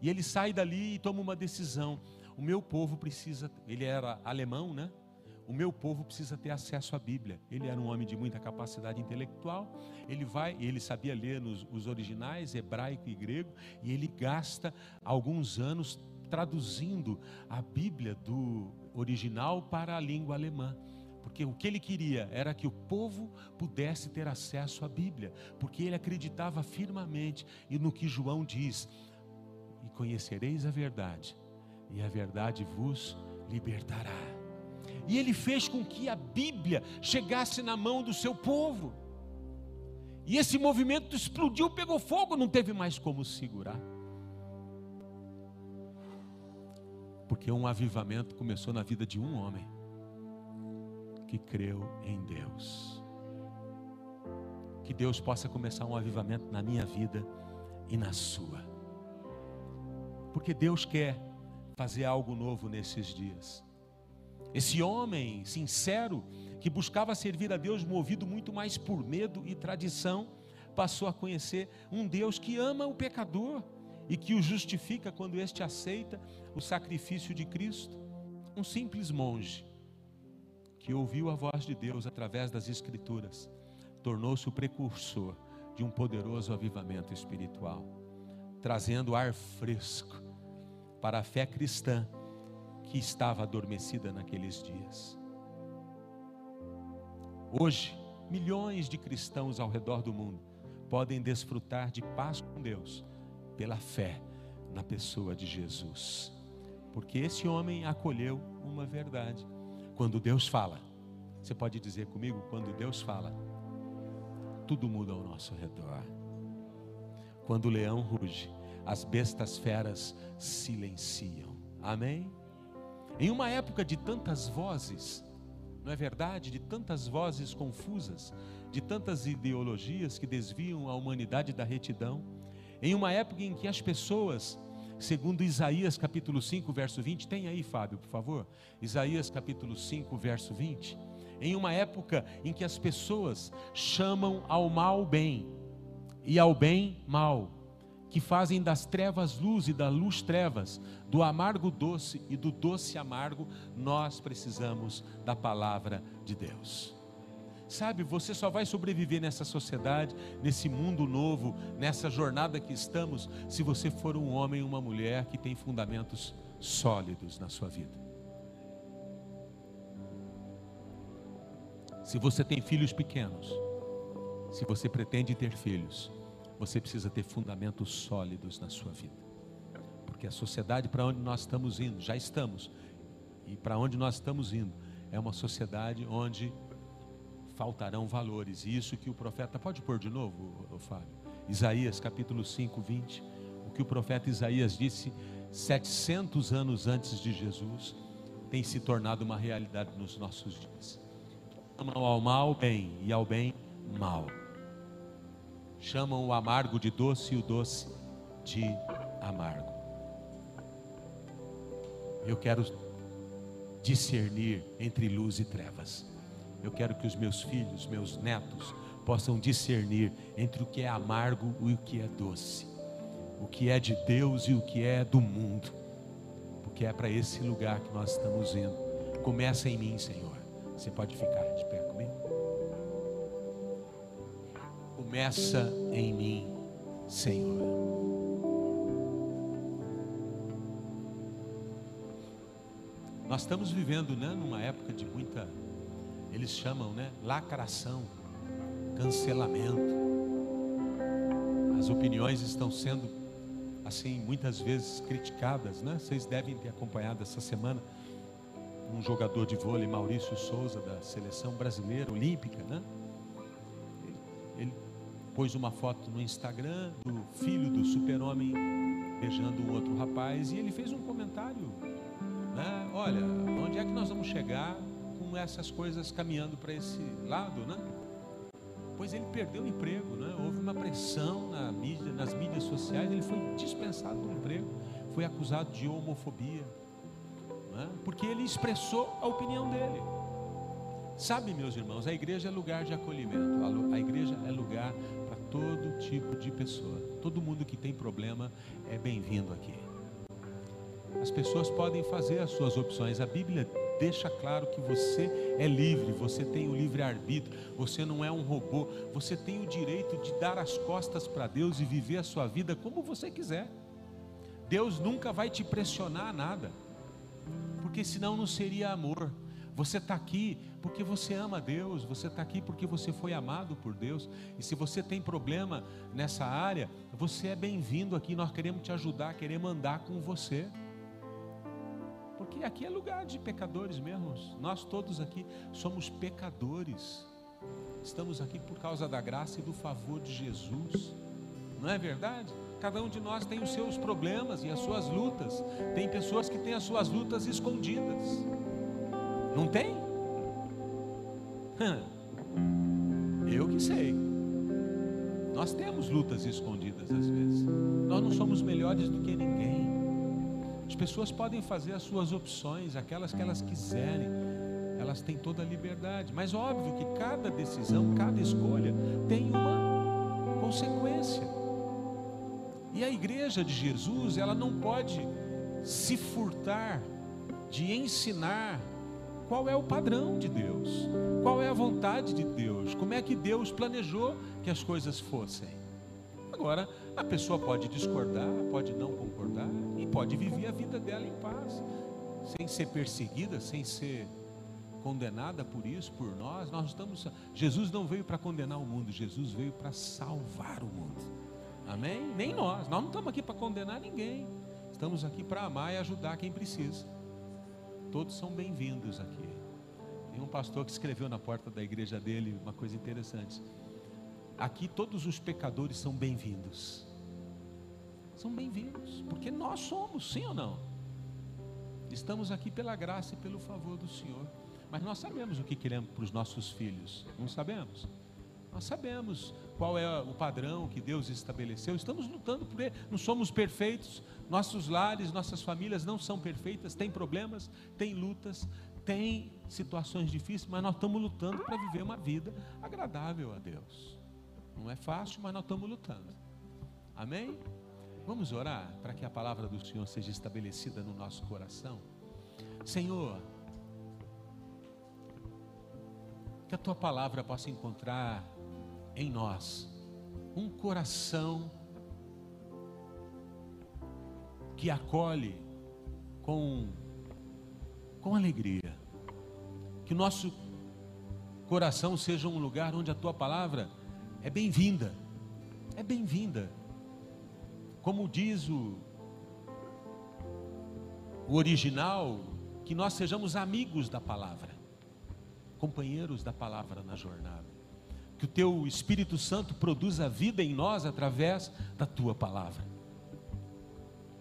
A: E ele sai dali e toma uma decisão. O meu povo precisa, ele era alemão, né? O meu povo precisa ter acesso à Bíblia. Ele era um homem de muita capacidade intelectual. Ele vai, ele sabia ler nos, os originais hebraico e grego, e ele gasta alguns anos traduzindo a Bíblia do original para a língua alemã. Porque o que ele queria era que o povo pudesse ter acesso à Bíblia, porque ele acreditava firmemente e no que João diz: "E conhecereis a verdade, e a verdade vos libertará". E ele fez com que a Bíblia chegasse na mão do seu povo. E esse movimento explodiu, pegou fogo, não teve mais como segurar. Porque um avivamento começou na vida de um homem que creu em Deus. Que Deus possa começar um avivamento na minha vida e na sua. Porque Deus quer fazer algo novo nesses dias. Esse homem sincero, que buscava servir a Deus movido muito mais por medo e tradição, passou a conhecer um Deus que ama o pecador e que o justifica quando este aceita o sacrifício de Cristo. Um simples monge que ouviu a voz de Deus através das Escrituras tornou-se o precursor de um poderoso avivamento espiritual, trazendo ar fresco para a fé cristã que estava adormecida naqueles dias. Hoje, milhões de cristãos ao redor do mundo podem desfrutar de paz com Deus pela fé na pessoa de Jesus. Porque esse homem acolheu uma verdade. Quando Deus fala, você pode dizer comigo, quando Deus fala, tudo muda ao nosso redor. Quando o leão ruge, as bestas feras silenciam. Amém? Em uma época de tantas vozes, não é verdade? De tantas vozes confusas, de tantas ideologias que desviam a humanidade da retidão, em uma época em que as pessoas, segundo Isaías capítulo 5, verso 20, tem aí, Fábio, por favor. Isaías capítulo 5, verso 20. Em uma época em que as pessoas chamam ao mal bem e ao bem mal, que fazem das trevas luz e da luz trevas, do amargo doce e do doce amargo, nós precisamos da palavra de Deus. Sabe, você só vai sobreviver nessa sociedade, nesse mundo novo, nessa jornada que estamos, se você for um homem ou uma mulher que tem fundamentos sólidos na sua vida. Se você tem filhos pequenos, se você pretende ter filhos, você precisa ter fundamentos sólidos na sua vida. Porque a sociedade para onde nós estamos indo, já estamos, e para onde nós estamos indo, é uma sociedade onde faltarão valores. E isso que o profeta, pode pôr de novo, Fábio? Isaías capítulo 5, 20. O que o profeta Isaías disse 700 anos antes de Jesus tem se tornado uma realidade nos nossos dias. Chamam ao mal bem e ao bem mal. Chamam o amargo de doce e o doce de amargo. Eu quero discernir entre luz e trevas. Eu quero que os meus filhos, meus netos, possam discernir entre o que é amargo e o que é doce, o que é de Deus e o que é do mundo, porque é para esse lugar que nós estamos indo. Começa em mim, Senhor. Você pode ficar de pé comigo? Começa em mim, Senhor. Nós estamos vivendo né, numa época de muita eles chamam, né? Lacração, cancelamento. As opiniões estão sendo, assim, muitas vezes criticadas, né? Vocês devem ter acompanhado essa semana um jogador de vôlei, Maurício Souza, da seleção brasileira olímpica, né? Pôs uma foto no Instagram do filho do super-homem beijando um outro rapaz e ele fez um comentário, né? Olha, onde é que nós vamos chegar com essas coisas caminhando para esse lado, né? Pois ele perdeu o emprego, né? houve uma pressão na mídia, nas mídias sociais, ele foi dispensado do emprego, foi acusado de homofobia, né? porque ele expressou a opinião dele. Sabe, meus irmãos, a igreja é lugar de acolhimento, a igreja é lugar todo tipo de pessoa. Todo mundo que tem problema é bem-vindo aqui. As pessoas podem fazer as suas opções. A Bíblia deixa claro que você é livre, você tem o livre arbítrio, você não é um robô, você tem o direito de dar as costas para Deus e viver a sua vida como você quiser. Deus nunca vai te pressionar a nada, porque senão não seria amor. Você está aqui porque você ama Deus, você está aqui porque você foi amado por Deus. E se você tem problema nessa área, você é bem-vindo aqui. Nós queremos te ajudar, queremos andar com você. Porque aqui é lugar de pecadores mesmo. Nós todos aqui somos pecadores. Estamos aqui por causa da graça e do favor de Jesus. Não é verdade? Cada um de nós tem os seus problemas e as suas lutas. Tem pessoas que têm as suas lutas escondidas. Não tem? Eu que sei. Nós temos lutas escondidas às vezes. Nós não somos melhores do que ninguém. As pessoas podem fazer as suas opções, aquelas que elas quiserem, elas têm toda a liberdade, mas óbvio que cada decisão, cada escolha tem uma consequência. E a igreja de Jesus, ela não pode se furtar de ensinar qual é o padrão de Deus, qual é a vontade de Deus, como é que Deus planejou que as coisas fossem. Agora, a pessoa pode discordar, pode não concordar e pode viver a vida dela em paz, sem ser perseguida, sem ser condenada por isso, por nós. Nós estamos Jesus não veio para condenar o mundo, Jesus veio para salvar o mundo. Amém? Nem nós. Nós não estamos aqui para condenar ninguém. Estamos aqui para amar e ajudar quem precisa. Todos são bem-vindos aqui. Tem um pastor que escreveu na porta da igreja dele uma coisa interessante. Aqui todos os pecadores são bem-vindos. São bem-vindos, porque nós somos, sim ou não? Estamos aqui pela graça e pelo favor do Senhor. Mas nós sabemos o que queremos para os nossos filhos, não sabemos? Nós sabemos qual é o padrão que Deus estabeleceu, estamos lutando por ele, não somos perfeitos, nossos lares, nossas famílias não são perfeitas, tem problemas, tem lutas, tem situações difíceis, mas nós estamos lutando para viver uma vida agradável a Deus. Não é fácil, mas nós estamos lutando. Amém? Vamos orar para que a palavra do Senhor seja estabelecida no nosso coração. Senhor, que a tua palavra possa encontrar em nós um coração que acolhe com, com alegria. Que nosso coração seja um lugar onde a tua palavra é bem-vinda. É bem-vinda. Como diz o, o original, que nós sejamos amigos da palavra, companheiros da palavra na jornada. Que o teu Espírito Santo produza vida em nós através da tua palavra.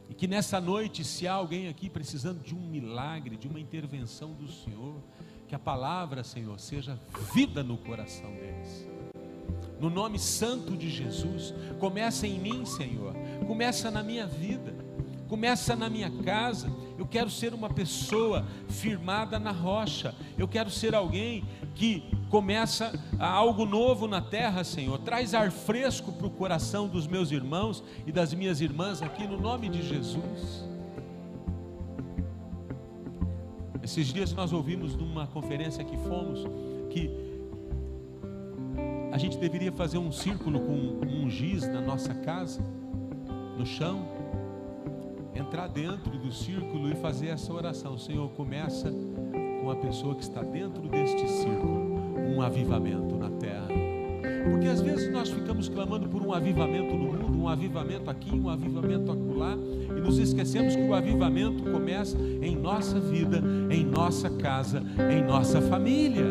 A: E que nessa noite, se há alguém aqui precisando de um milagre, de uma intervenção do Senhor, que a palavra, Senhor, seja vida no coração deles no nome santo de Jesus. Começa em mim, Senhor. Começa na minha vida. Começa na minha casa. Eu quero ser uma pessoa firmada na rocha. Eu quero ser alguém que começa algo novo na terra, Senhor. Traz ar fresco para o coração dos meus irmãos e das minhas irmãs aqui no nome de Jesus. Esses dias nós ouvimos numa conferência que fomos que a gente deveria fazer um círculo com um giz na nossa casa, no chão, entrar dentro do círculo e fazer essa oração. Senhor, começa com a pessoa que está dentro deste círculo, um avivamento na terra. Porque às vezes nós ficamos clamando por um avivamento no mundo, um avivamento aqui, um avivamento acolá, e nos esquecemos que o avivamento começa em nossa vida, em nossa casa, em nossa família.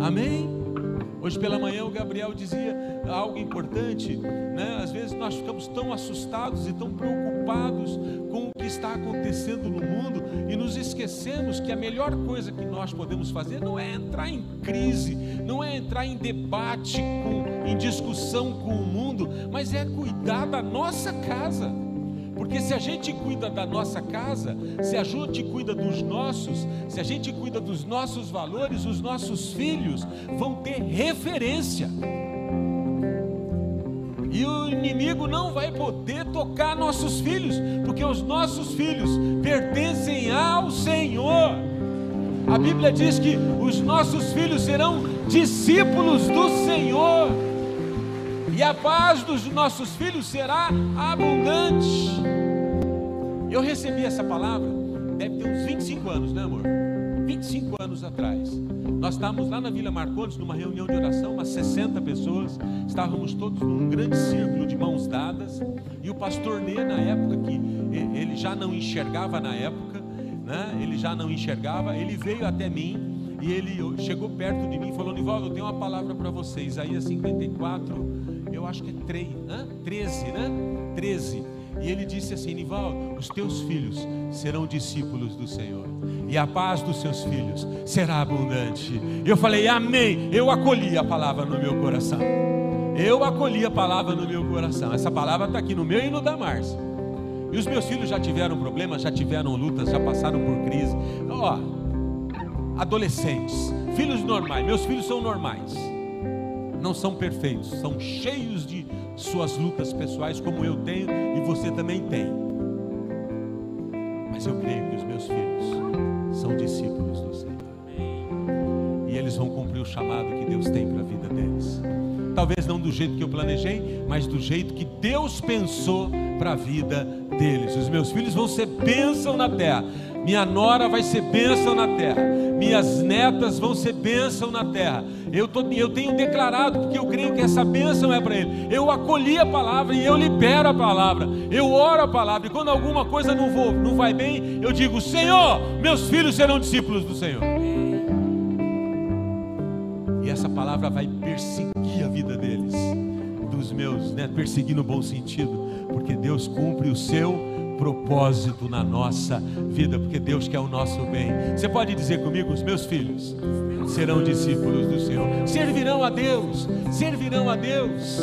A: Amém? Hoje pela manhã o Gabriel dizia algo importante, né? Às vezes nós ficamos tão assustados e tão preocupados com está acontecendo no mundo e nos esquecemos que a melhor coisa que nós podemos fazer não é entrar em crise, não é entrar em debate, com, em discussão com o mundo, mas é cuidar da nossa casa. Porque se a gente cuida da nossa casa, se a gente cuida dos nossos, se a gente cuida dos nossos valores, os nossos filhos vão ter referência. E o inimigo não vai poder tocar nossos filhos, porque os nossos filhos pertencem ao Senhor. A Bíblia diz que os nossos filhos serão discípulos do Senhor e a paz dos nossos filhos será abundante. Eu recebi essa palavra, deve ter uns 25 anos, né, amor? 25 anos atrás. Nós estávamos lá na Vila Marcondes, numa reunião de oração, umas 60 pessoas, estávamos todos num grande círculo de mãos dadas, e o pastor Nê, na época que ele já não enxergava na época, né? Ele já não enxergava, ele veio até mim e ele chegou perto de mim e falou: Nivaldo, eu tenho uma palavra para você. Isaías 54, eu acho que é 3, hã? 13, né? 13. E ele disse assim: Nivaldo, os teus filhos serão discípulos do Senhor, e a paz dos seus filhos será abundante. Eu falei, Amém. Eu acolhi a palavra no meu coração. Eu acolhi a palavra no meu coração. Essa palavra está aqui no meu e no da Márcia. E os meus filhos já tiveram problemas, já tiveram lutas, já passaram por crise. Ó, adolescentes, filhos normais. Meus filhos são normais não são perfeitos, são cheios de suas lutas pessoais, como eu tenho e você também tem. Mas eu creio que os meus filhos são discípulos do Senhor. E eles vão cumprir o chamado que Deus tem para a vida deles. Talvez não do jeito que eu planejei, mas do jeito que Deus pensou para a vida deles. Os meus filhos vão ser bênção na terra. Minha nora vai ser bênção na terra. Minhas netas vão ser bênção na terra. Eu, tô, eu tenho declarado, porque eu creio que essa bênção é para ele. Eu acolhi a palavra e eu libero a palavra. Eu oro a palavra. E quando alguma coisa não, vou, não vai bem, eu digo: Senhor, meus filhos serão discípulos do Senhor. E essa palavra vai perseguir a vida deles, dos meus, né? perseguir no bom sentido, porque Deus cumpre o seu propósito na nossa vida, porque Deus quer o nosso bem. Você pode dizer comigo: os meus filhos serão discípulos do Senhor, servirão a Deus, servirão a Deus,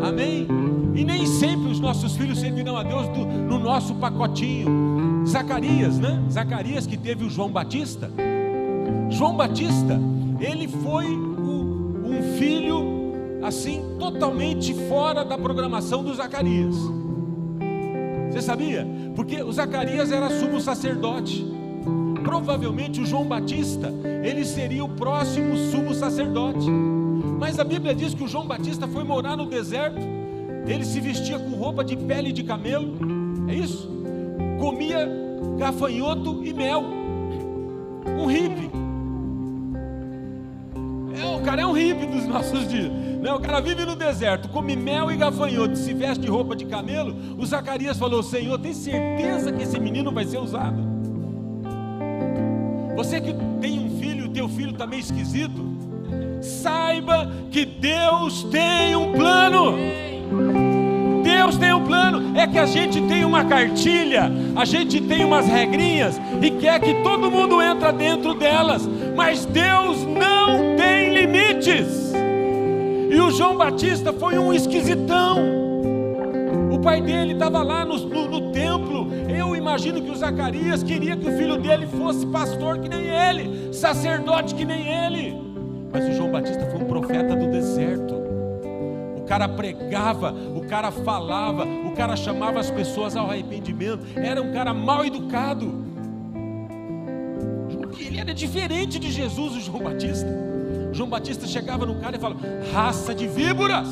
A: amém? E nem sempre os nossos filhos servirão a Deus do, no nosso pacotinho. Zacarias, né? Zacarias que teve o João Batista. João Batista, ele foi o, um filho assim totalmente fora da programação do Zacarias. Você sabia? Porque o Zacarias era sumo sacerdote. Provavelmente o João Batista, ele seria o próximo sumo sacerdote. Mas a Bíblia diz que o João Batista foi morar no deserto. Ele se vestia com roupa de pele de camelo. É isso? Comia gafanhoto e mel. Um hippie. É, o cara é um hippie dos nossos dias. Não, o cara vive no deserto, come mel e gafanhoto, se veste de roupa de camelo. O Zacarias falou: Senhor, tem certeza que esse menino vai ser usado? Você que tem um filho, o teu filho está meio esquisito, saiba que Deus tem um plano. Deus tem um plano, é que a gente tem uma cartilha, a gente tem umas regrinhas e quer que todo mundo entra dentro delas, mas Deus não tem limites. O João Batista foi um esquisitão. O pai dele estava lá no, no, no, templo. Eu imagino que o Zacarias queria que o filho dele fosse pastor que nem ele, sacerdote que nem ele. Mas o João Batista foi um profeta do deserto. O cara pregava, o cara falava, o cara chamava as pessoas ao arrependimento. Era um cara mal educado. Ele era diferente de Jesus, o João Batista. João Batista chegava no cara e falava: raça de víboras,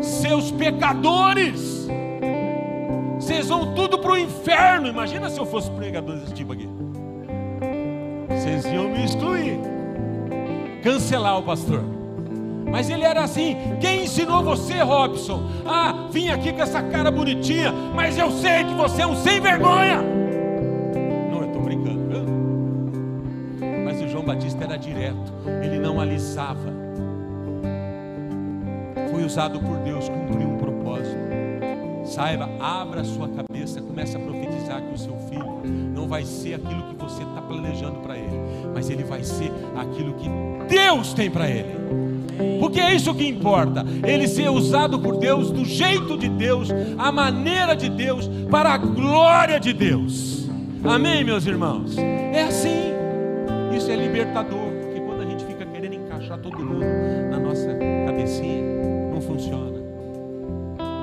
A: seus pecadores, vocês vão tudo para o inferno. Imagina se eu fosse pregador desse tipo aqui. Vocês iam me excluir, cancelar o pastor. Mas ele era assim. Quem ensinou você, Robson? Ah, vim aqui com essa cara bonitinha, mas eu sei que você é um sem vergonha. Não alisava. Foi usado por Deus, cumpriu um propósito. Saiba, abra a sua cabeça, comece a profetizar que o seu filho não vai ser aquilo que você está planejando para ele, mas ele vai ser aquilo que Deus tem para ele porque é isso que importa, ele ser usado por Deus, do jeito de Deus, a maneira de Deus, para a glória de Deus. Amém, meus irmãos? É assim, isso é libertador, na nossa cabecinha, não funciona.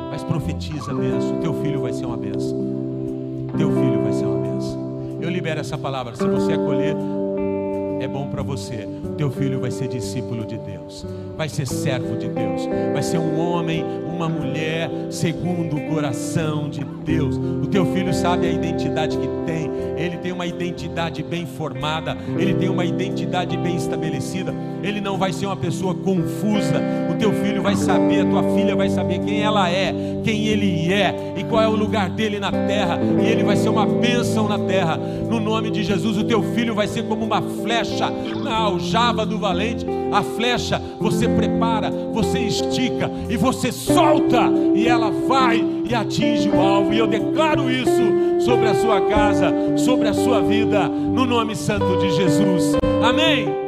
A: Mas profetiza benção, teu filho vai ser uma benção. Teu filho vai ser uma benção. Eu libero essa palavra, se você acolher, é bom para você. Teu filho vai ser discípulo de Deus, vai ser servo de Deus, vai ser um homem, uma mulher segundo o coração de Deus. O teu filho sabe a identidade que tem, ele tem uma identidade bem formada, ele tem uma identidade bem estabelecida. Ele não vai ser uma pessoa confusa. O teu filho vai saber, a tua filha vai saber quem ela é, quem ele é e qual é o lugar dele na terra. E ele vai ser uma bênção na terra. No nome de Jesus, o teu filho vai ser como uma flecha na aljava do valente. A flecha você prepara, você estica e você solta, e ela vai e atinge o alvo. E eu declaro isso sobre a sua casa, sobre a sua vida, no nome santo de Jesus. Amém.